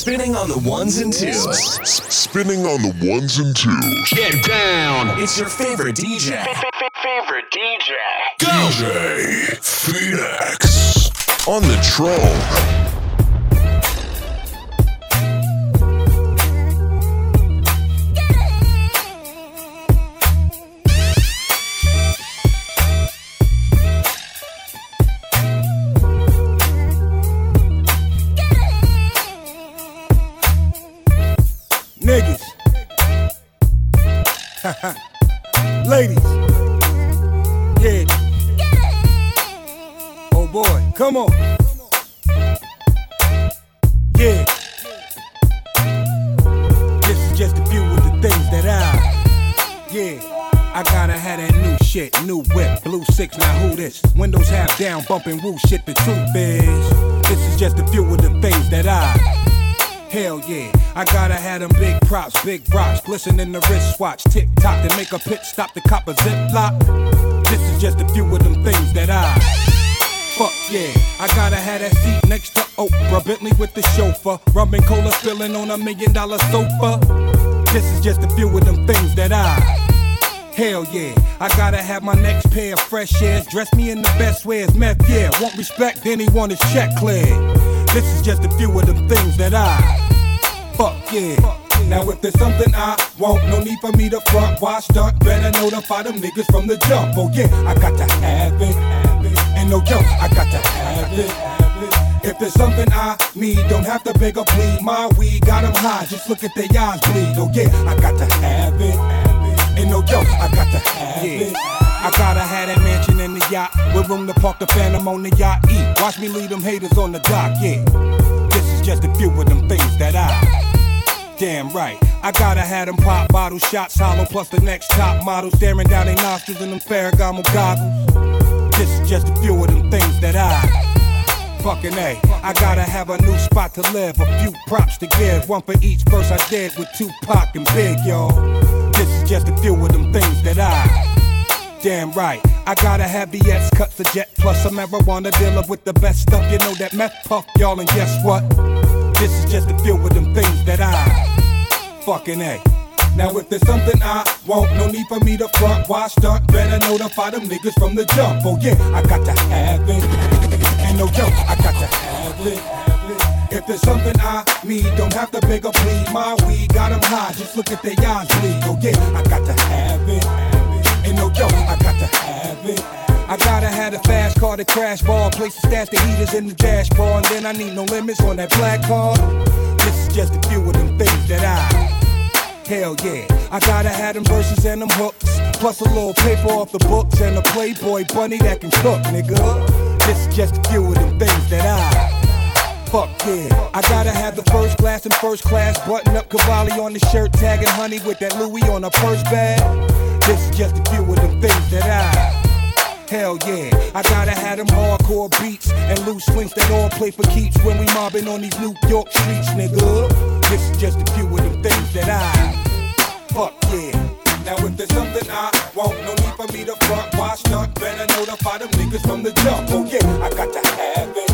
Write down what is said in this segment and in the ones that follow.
Spinning on the ones and twos. Spinning on the ones and twos. Get down. It's your favorite DJ. Favorite DJ. DJ Phoenixx on the troll. Come on. Yeah. This is just a few of the things that I. Yeah. I gotta have that new shit, new whip, blue six, now who this? Windows half down, bumping woo shit, the truth is. This is just a few of the things that I. Hell yeah, I gotta have them big props, big rocks, glisten in the wristwatch, tick tock to make a pit stop the cop a ziplock. This is just a few of them things that I. Fuck yeah, I gotta have that seat next to Oprah, Bentley with the chauffeur, rum cola spilling on a million dollar sofa. This is just a few of them things that I. Hell yeah, I gotta have my next pair of fresh airs. Dress me in the best ways, meth, yeah. Want respect, then he want his check cleared. This is just a few of them things that I. Fuck yeah. Now if there's something I want, no need for me to front. Why stunt? Better notify them niggas from the jump. Oh yeah, I got to have it. And no joke, I got to have it. If there's something I need, don't have to beg or plead. My weed got 'em high, just look at their eyes bleed. Oh yeah, I got to have it. Ain't no joke, I got to have it. I gotta have that mansion in the yacht with room to park the phantom on the yacht. E. Watch me lead them haters on the dock, yeah. This is just a few of them things that I. Damn right, I gotta have them pop bottle shots hollow plus the next top model staring down their nostrils in them Ferragamo goggles. This is just a few of them things that I. Fucking A, I gotta have a new spot to live, a few props to give, one for each verse I did with Tupac and Big, y'all. This is just a few of them things that I. Damn right, I gotta have the X cuts a jet plus a marijuana dealer with the best stuff. You know that meth puff, y'all, and guess what? This is just a few of them things that I fucking A. Now if there's something I want, no need for me to front. Why stunt? Better notify them niggas from the jump. Oh yeah, I got to have it. And no joke, I got to have it. If there's something I need, don't have to beg or plead. My weed got 'em high, just look at their eyes bleed. Oh yeah, I got to have it. Ain't no joke, I got to have it. I gotta have a fast car to crash bar, place to stash the heaters in the dash bar, and then I need no limits on that black card. This is just a few of them things that I. Hell yeah, I gotta have them verses and them hooks, plus a little paper off the books and a Playboy bunny that can cook, nigga. This is just a few of them things that I. Fuck yeah, I gotta have the first class and first class button up Cavalli on the shirt, tagging honey with that Louis on her purse bag. This is just a few of them things that I. Hell yeah, I gotta have them hardcore beats and loose swings that all play for keeps when we mobbing on these New York streets, nigga. This is just a few of them things that I. Fuck yeah. Now if there's something I want, no need for me to front. Why stunt? Better notify them niggas from the jump. Oh yeah, I got to have it.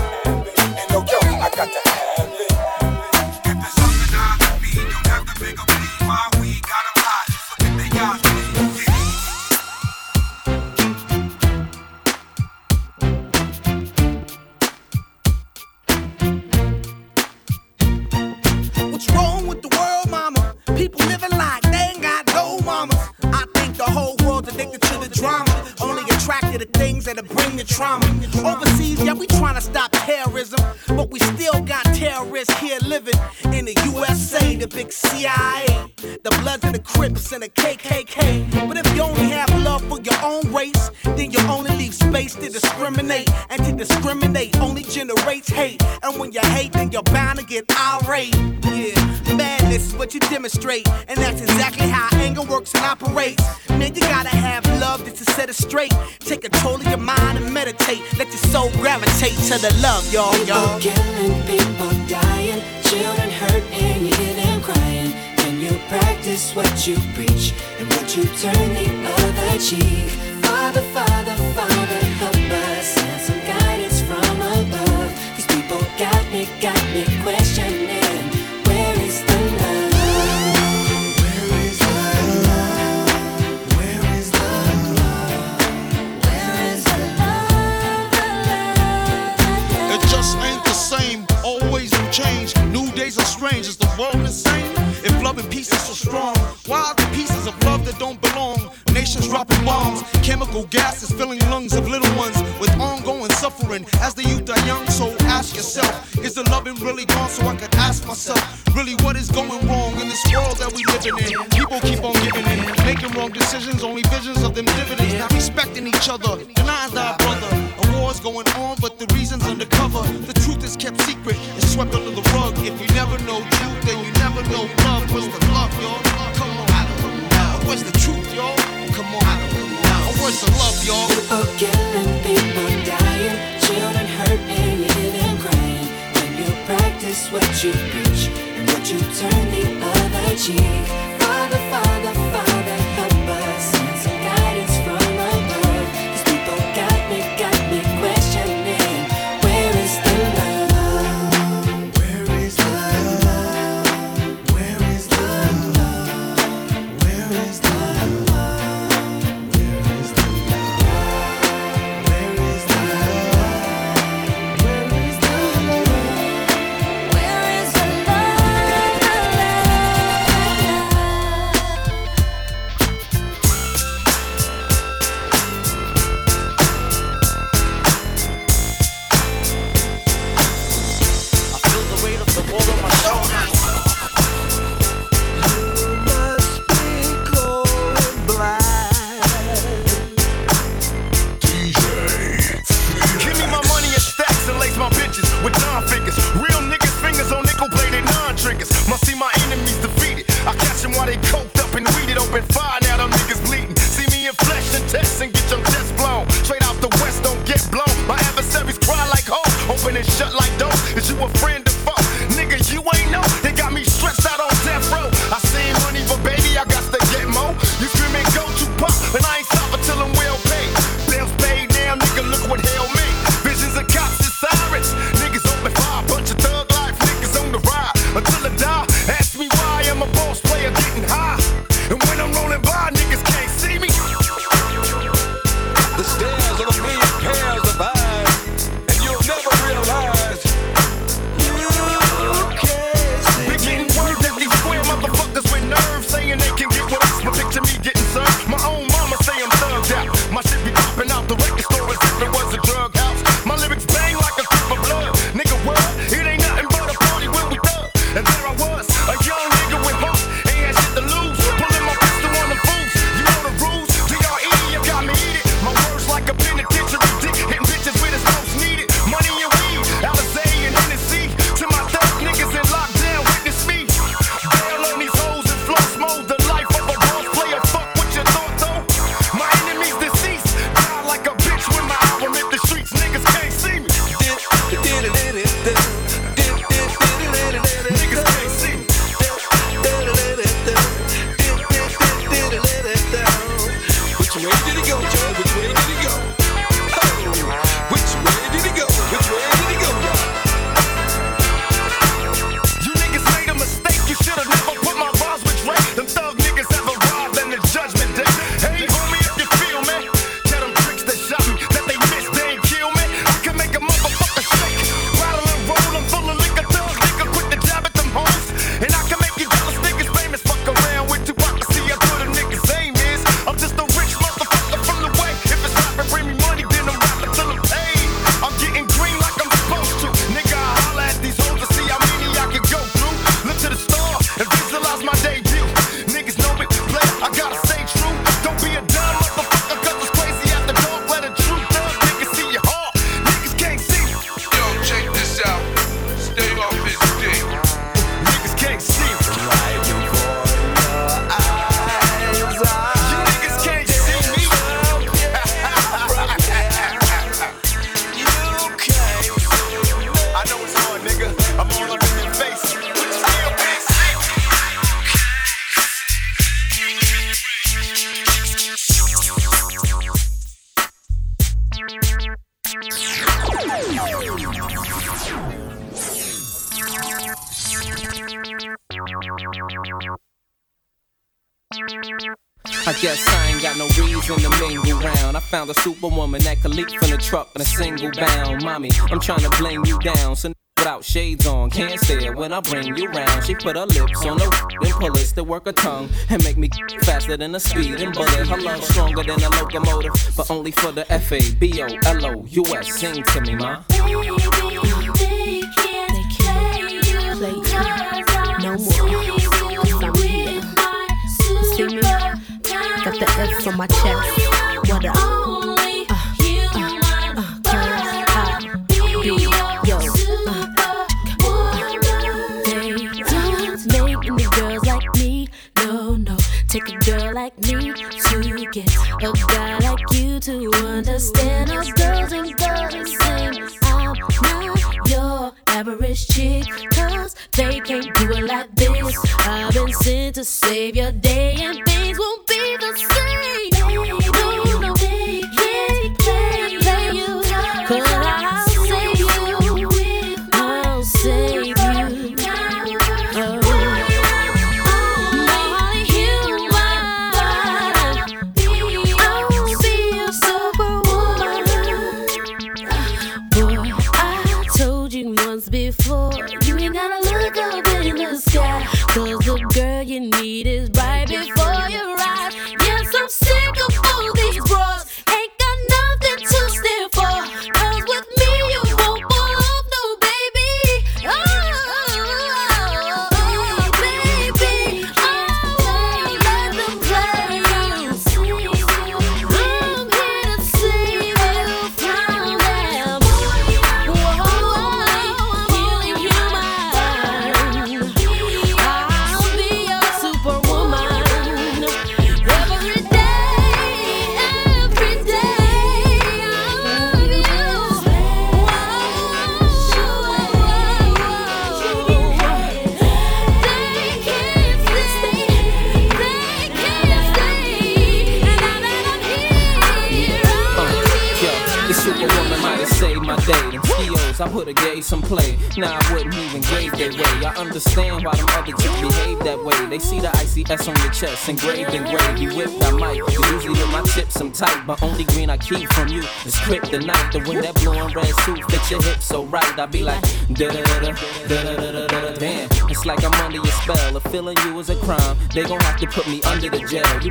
going on, but the reason's undercover. The truth is kept secret it's swept under the rug. If you never know truth, then you never know love. What's the love, y'all? Come on, I don't know. Where's the truth, y'all? Come on, I don't know. Where's the love, y'all? People killing, people dying, children hurting, and crying. When you practice what you preach and what you turn the other cheek, Father, Father, Father. shades on, can't stare when I bring you round. She put her lips on the then pullets to work her tongue and make me faster than a speeding bullet. Her love stronger than a locomotive, but only for the F A B O L O U S. Sing to me, ma. Baby, you, See me, got the F on my chest. What up? You understand us girls and girls same. Oh, I'm not your average chick, cause they can't do it like this. I've been sent to save your day, and things won't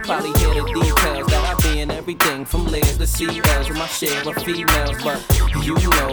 Probably hear the details that I've been everything from layers to CLs with my share of females, but you know.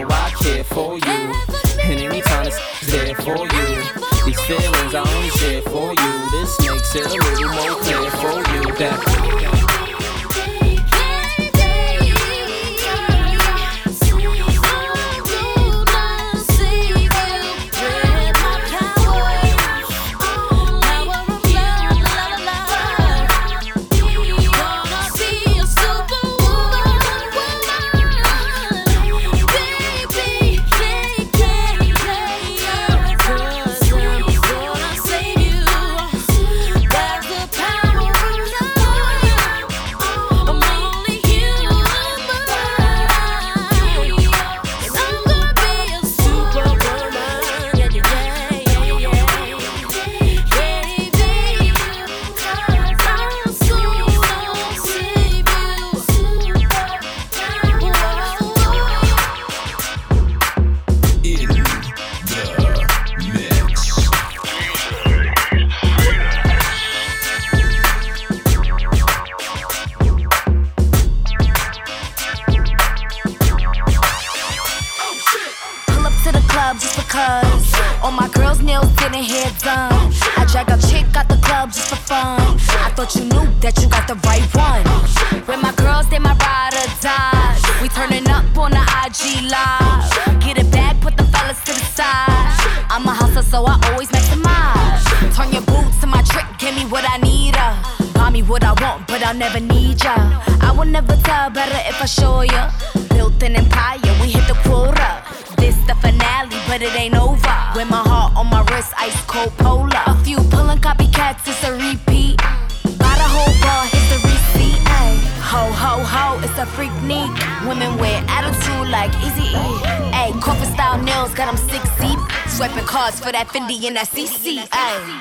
Fendi and that CC.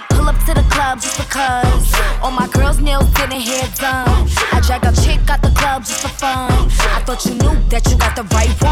Pull up to the club just because. All my girls' nails getting hair done. I drag a chick out the club just for fun. I thought you knew that you got the right one.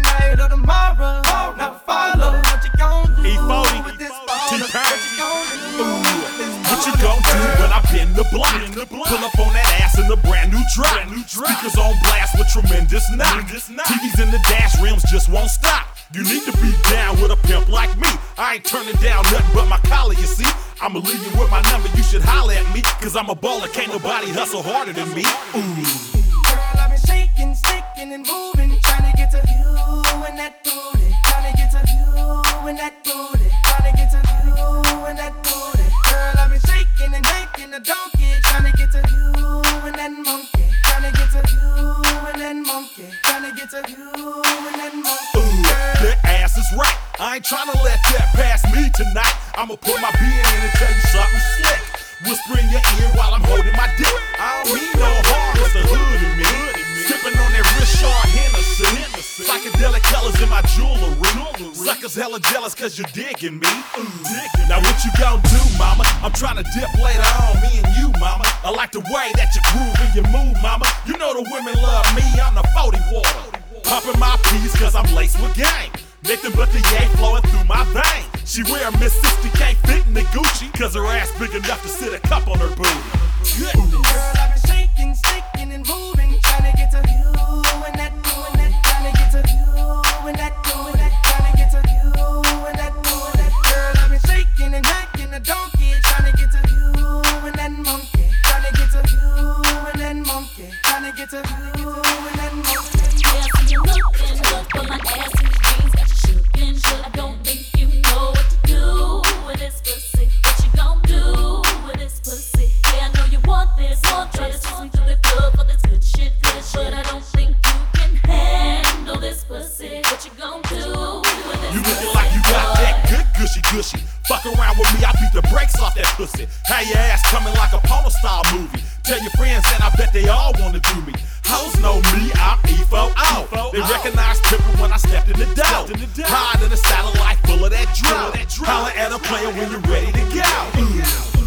Tonight or tomorrow. Now follow what you gon' do E40, with this baller. What you gon' do What you gon' do when I bend the block? Pull up on that ass in a brand new drop. Speakers on blast with tremendous knock. TVs in the dash rims just won't stop. You need to be down with a pimp like me. I ain't turning down nothing but my collar, you see. I'ma leave you with my number, you should holler at me. Cause I'm a baller, can't nobody hustle harder than me. Ooh. Girl, I've been shaking, sticking, and moving, that booty, trying to get to you and that booty, trying to get to you and that booty. Girl, I've been shaking and making a donkey, trying to get to you and that monkey, trying to get to you and that monkey, trying to get to you and that monkey. Ooh, that ass is right. I ain't tryna let that pass me tonight. I'ma put my being in and tell you something slick. Whisper in your ear while I'm holding my dick. I don't mean no harm, it's the hood in me. Sipping on that Richard Hennessy. Psychedelic colors in my jewelry. Suckers hella jealous cause you're digging me. Now what you gon' do, mama? I'm tryna dip later on, me and you, mama. I like the way that you groove and you move, mama. You know the women love me, I'm the 40 water. Pumping my peas cause I'm laced with gang. Nothing but the yay flowing through my vein. She wear Miss 60 can't fit in the Gucci cause her ass big enough to sit a cup on her booty. Goodness. Girl, I've been shaking, sticking, and moving, a donkey, trying to get to you and that monkey, trying to get to you and that monkey, trying to get to you and that monkey. Yeah, so you're looking good for my ass in your jeans, got you shookin' shook. I don't think you know what to do with this pussy. What you gon' do with this pussy? Yeah, I know you want this, want this. Swing to the club for this good shit, good shit. But I don't think you can handle this pussy. What you gon' do with this You pussy? looking like you got that good gushy gushy. Fuck around with me, I beat the brakes off that pussy. Have your ass coming like a porno style movie. Tell your friends and I bet they all wanna do me. Hoes know me, I'm E4 out. They recognize Tipper when I stepped in the door. Hide in a satellite full of that drill. Holler at a player when you're ready to go. Ooh.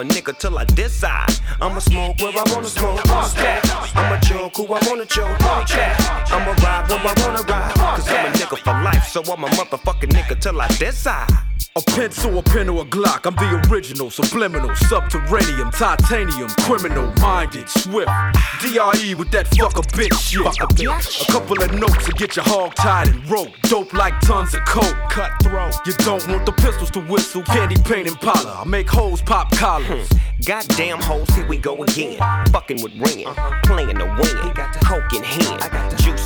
A nigga till I decide. I'ma smoke where I wanna smoke. I'ma choke who I wanna choke. I'ma ride where I wanna ride. Cause I'm a nigga for life, so I'm a motherfucking nigga till I decide. A pencil, a pen, or a Glock. I'm the original, subliminal, subterranean, titanium, criminal, minded, swift. DRE with that fuck a bitch shit. Fuck a, bitch. a couple of notes to get your hog tied and rope. Dope like tons of coke. Cutthroat. You don't want the pistols to whistle. Candy paint and parlor. I make hoes pop collars. Hmm. Goddamn hoes, here we go again. Fucking with ringing. Uh-huh. Playing the win. Coke in hand.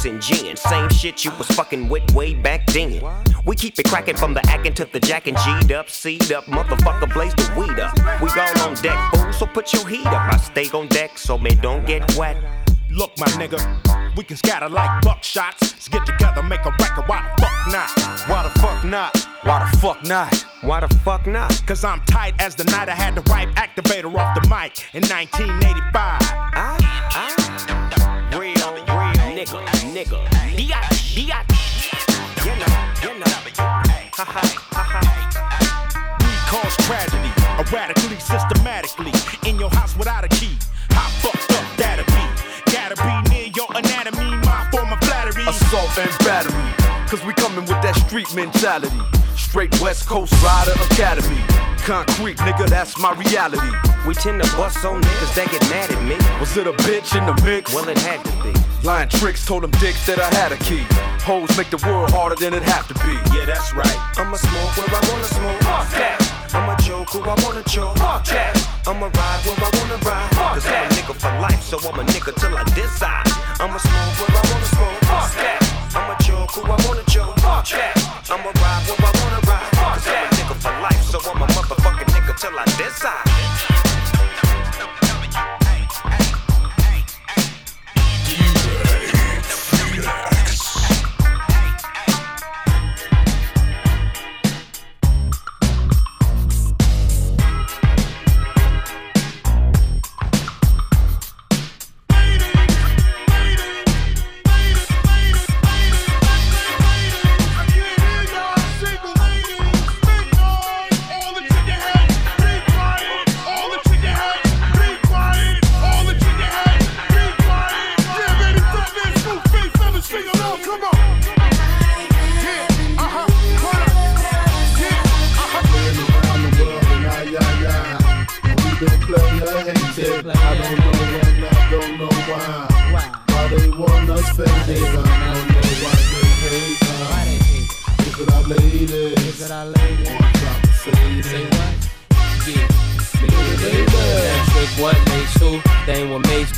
And gin. same shit you was fucking with way back then. We keep it cracking from the actin' to the jack and G'd up, seed up, motherfucker blaze the weed up. We all on deck, fool, so put your heat up. I stay on deck so me don't get wet. Look, my nigga, we can scatter like buckshots. Let's get together, make a record. Why the fuck not? Why the fuck not? Why the fuck not? Why the fuck not? Cause I'm tight as the night I had the wipe activator off the mic in 1985. I, I nigga, nigga. Biatch, biatch. You know, you know. Ha ha, ha ha. We cause tragedy, erratically, systematically. In your house without a key. How fucked up that'll be? Gotta be near your anatomy, my form of flattery. Assault and battery. Cause we coming with that street mentality. Straight West Coast Rider Academy. Concrete, nigga, that's my reality. We tend to bust on niggas that get mad at me. Was it a bitch in the mix? Well, it had to be. Lying tricks told them dicks that I had a key. Hoes make the world harder than it have to be. Yeah, that's right. I'ma smoke where I wanna smoke. Fuck that. I'ma joke who I wanna joke. Fuck that. I'ma ride where I wanna ride. Fuck Cause I'm a nigga for life, so I'm a nigga till I decide. I'ma smoke where I wanna smoke. Fuck that. I'ma joke who I wanna joke. Fuck that. I'ma ride where I wanna ride. Cause I'm a nigga for life, so I'm a motherfucking nigga till I decide.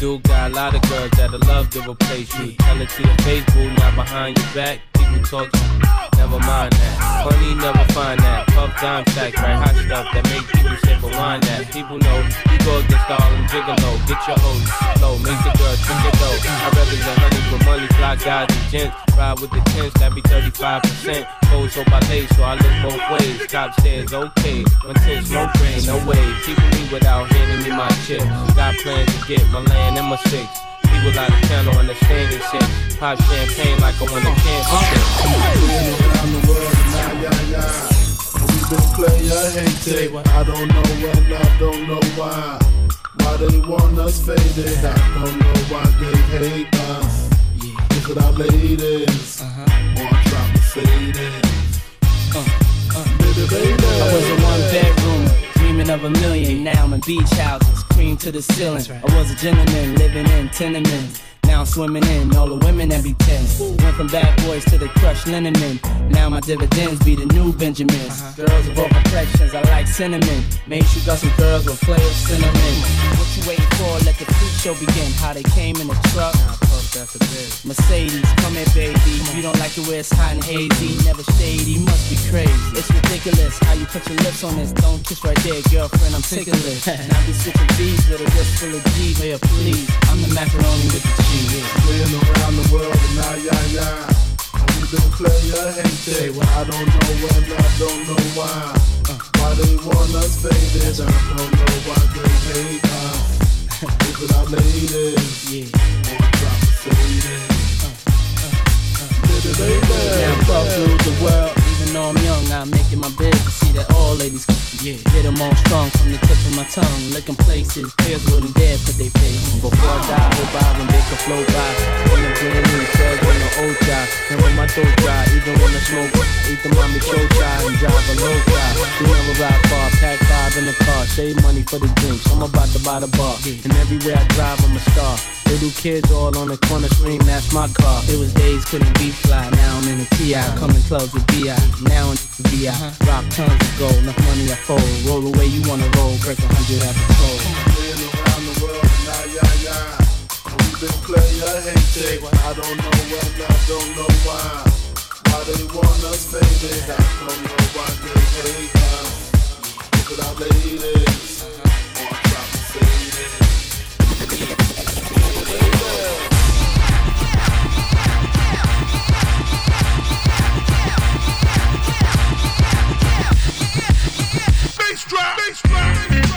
Do. Got a lot of girls that'll love to replace you. Tell it to your face, boo, not behind your back. People talk to you. Never mind that. Funny, never find that. Puff dime stacks, right? Hot stuff that make people sip and wine that. People know you go against all them gigolo. Get your hoes low, make the girl drink it low. I represent honey for money, fly guys and gents. Ride with the tents, that be 35%. Gold so I lay, so I look both ways. Cop says okay, when tents no brain, no way. Keeping me without handing me my chips. Got plans to get my land and my six. People out of town don't understand this shit. Pop champagne like I wanna cancel around the world, nah, yeah, yeah. We've been player hated. I don't know when, I don't know why. Why they want us faded. I don't know why they hate us. Look at our ladies. On top of faded. Baby, baby. I was in one bedroom, dreaming of a million. Now I'm in beach houses, cream to the ceiling. I was a gentleman living in tenements. Now I'm swimming in all the women that be tens. Went from bad boys to the crushed linen men. Now my dividends be the new Benjamins. Uh-huh. Girls of all complexions, I like cinnamon. Make sure you got some girls with flavor cinnamon. What you waiting for? Let the freak show begin. How they came in the truck. Mercedes, come here, baby. You don't like it where it's hot and hazy. Never shady, must be crazy. It's ridiculous how you put your lips on this. Don't kiss right there, girlfriend. I'm ticklish. And I be switching B's with a wrist full of G. Yeah, please. I'm the macaroni with the cheese. Playing around the world, and nah, yeah, yeah. We've been player hated. I don't know when, I don't know why. Uh. Why they want us faded. I don't know why they hate us. Look at our ladies. Yeah. Now I'm through the world. Even though I'm young, I'm making my bed that all ladies yeah. Get them all strong from the tip of my tongue. Looking places, pairs wouldn't dare put they face. Before I die, hope by when they can flow by. When I'm getting new, says when the old guy. And when my throat dry, even when I smoke, eat the mommy show try and drive a low guy. You never ride far, pack five in the car, save money for the drinks. I'm about to buy the bar. And everywhere I drive, I'm a star. Little kids all on the corner scream, that's my car. It was days couldn't be fly, now I'm in a TI. Coming close with BI, now VI. Rock tons of gold, enough money I fold. Roll the way you wanna roll, break a hundred at the toll. Playing around the world, nah, yeah, yeah. We've been player hated. I don't know when, I don't know why. Why they want us faded. I don't know why they hate us. Look at our ladies. On top of faded. Bass drop, bass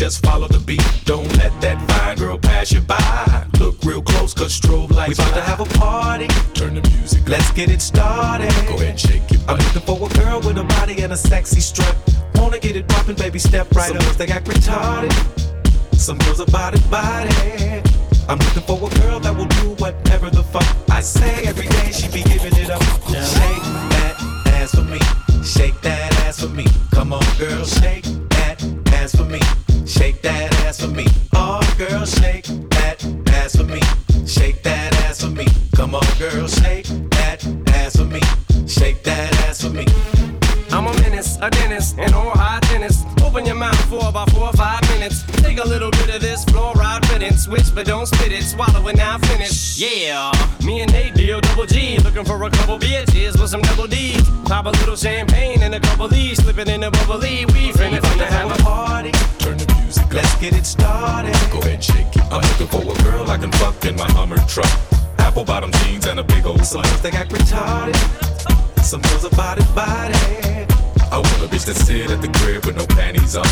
Just follow the beat. Don't let that fine girl pass you by. Look real close, cause strobe lights. We about to have a party. Turn the music. Up. Let's get it started. Go ahead and shake it. I'm looking for a girl with a body and a sexy strut. Wanna get it poppin', baby, step right Some up. They got retarded Me and Nate, deal double G. Looking for a couple bitches with some double D's. Pop a little champagne and a couple E's. Slipping in a bubbly. We finna finna have a party. Turn the music up. Let's get it started. Go ahead, shake it. I'm looking for a girl I can fuck in my Hummer truck. Apple bottom jeans and a big old slut. They act retarded. Some girls are body body. I want a bitch that sit at the crib with no panties on.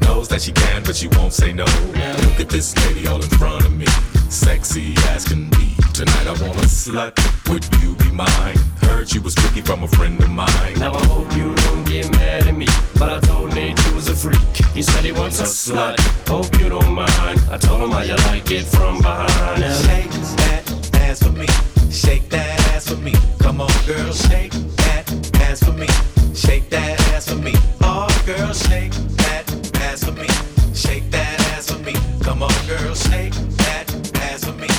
Knows that she can, but she won't say no. Look at this lady all in front of me. Sexy as can be Tonight I want a slut. Would you be mine? Heard she was tricky from a friend of mine. Now I hope you don't get mad at me, but I told Nate she was a freak. He said he wants a slut. Hope you don't mind. I told him how you like it from behind. Now shake that ass for me. Shake that ass for me. Come on, girl, shake that ass for me. Shake that ass for me. Oh, girl, shake that ass for me. Shake that ass for me. Come on, girl, shake that ass for me.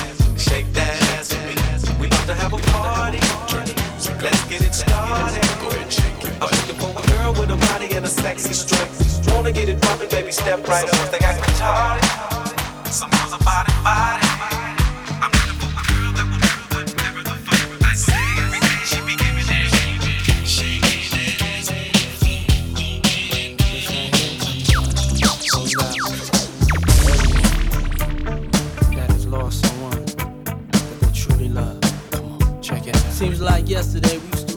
I'm looking for a girl with a body and a sexy strength. Wanna get it poppin', baby, step right up. They got retarded. Some girls are body, body. I'm looking for a girl that will do whatever the fuck I say. Every day she be giving it. That is lost someone that they truly love. Come on, check it out. Seems like yesterday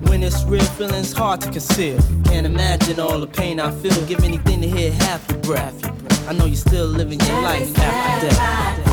When it's real, feeling's hard to conceal. Can't imagine all the pain I feel. Give anything to hear half your breath. I know you're still living your life after death.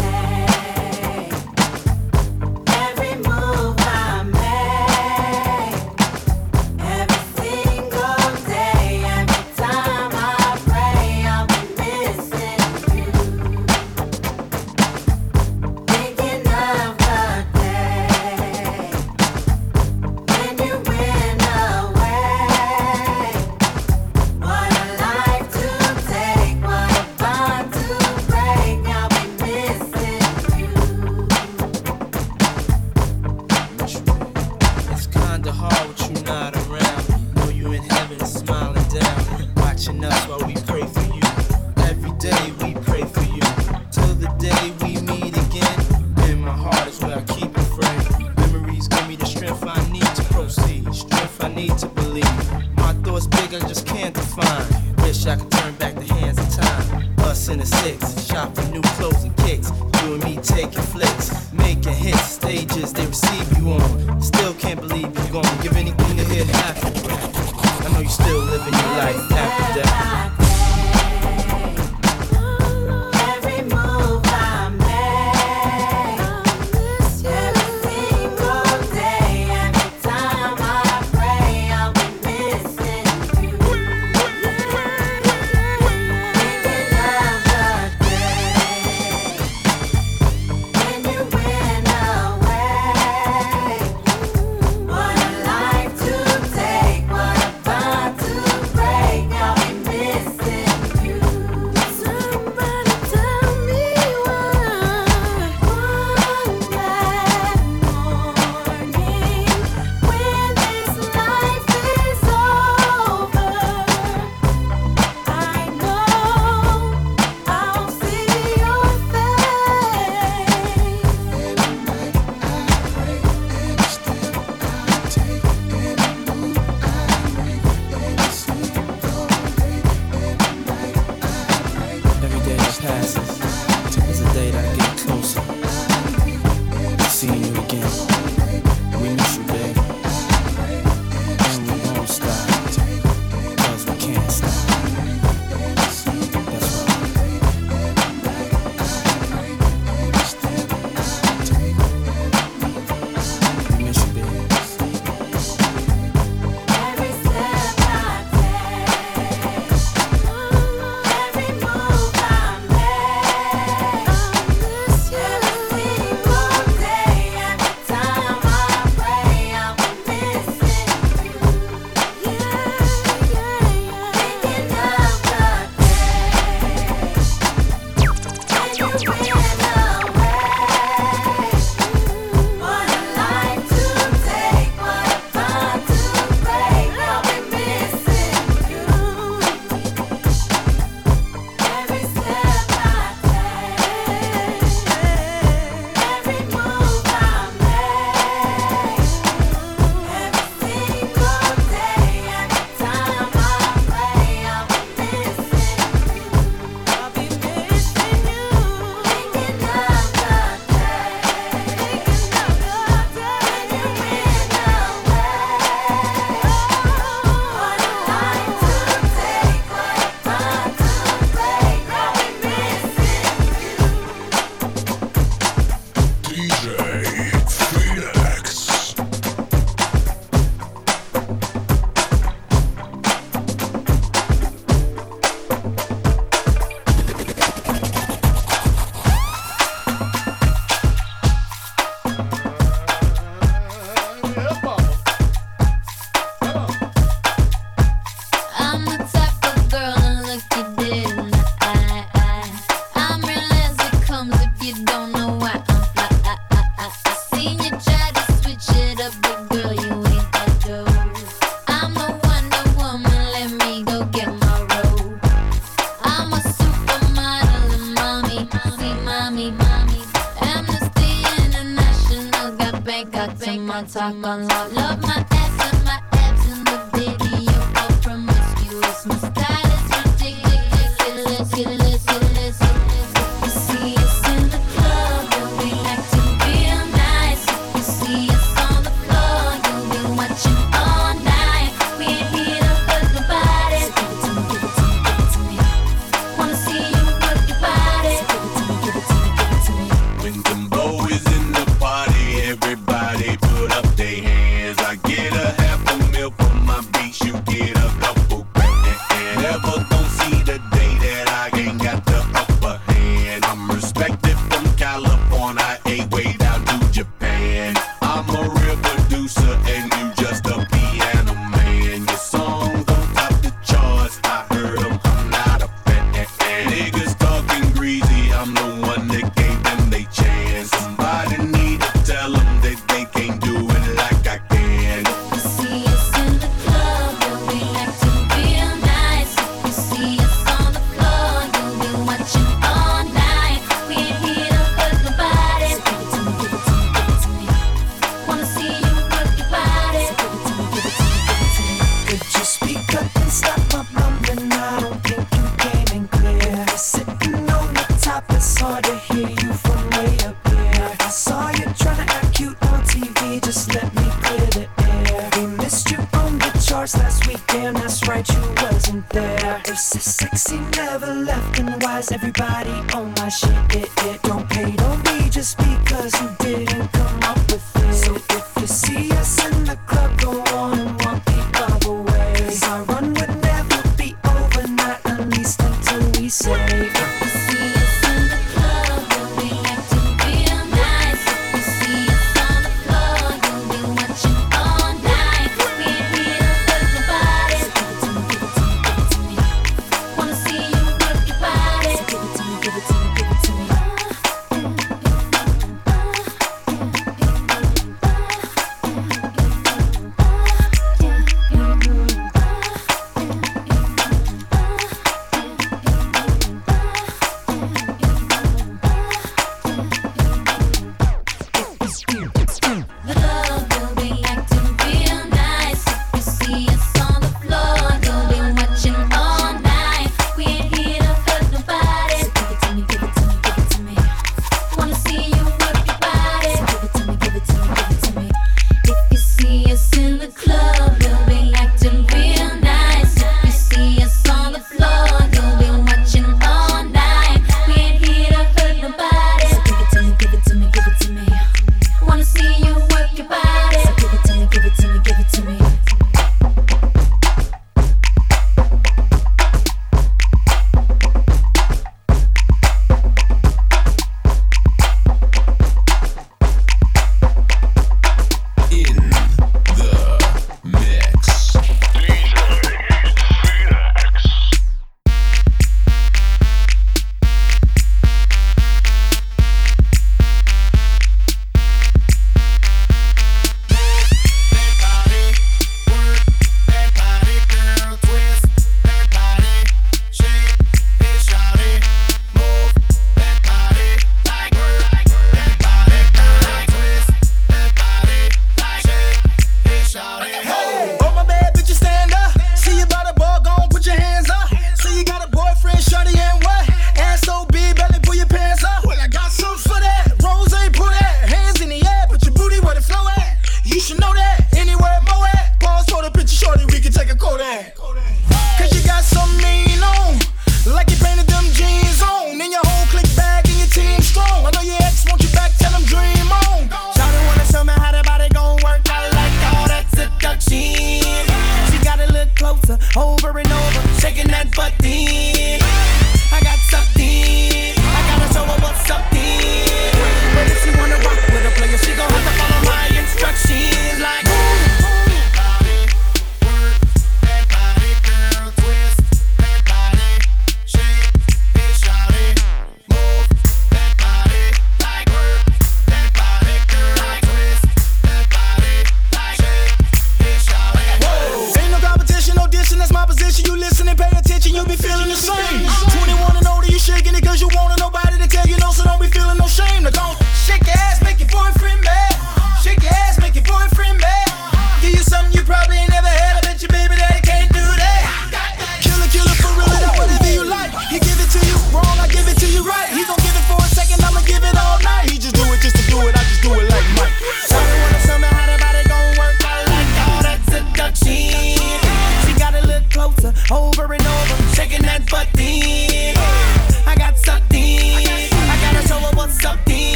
Talk on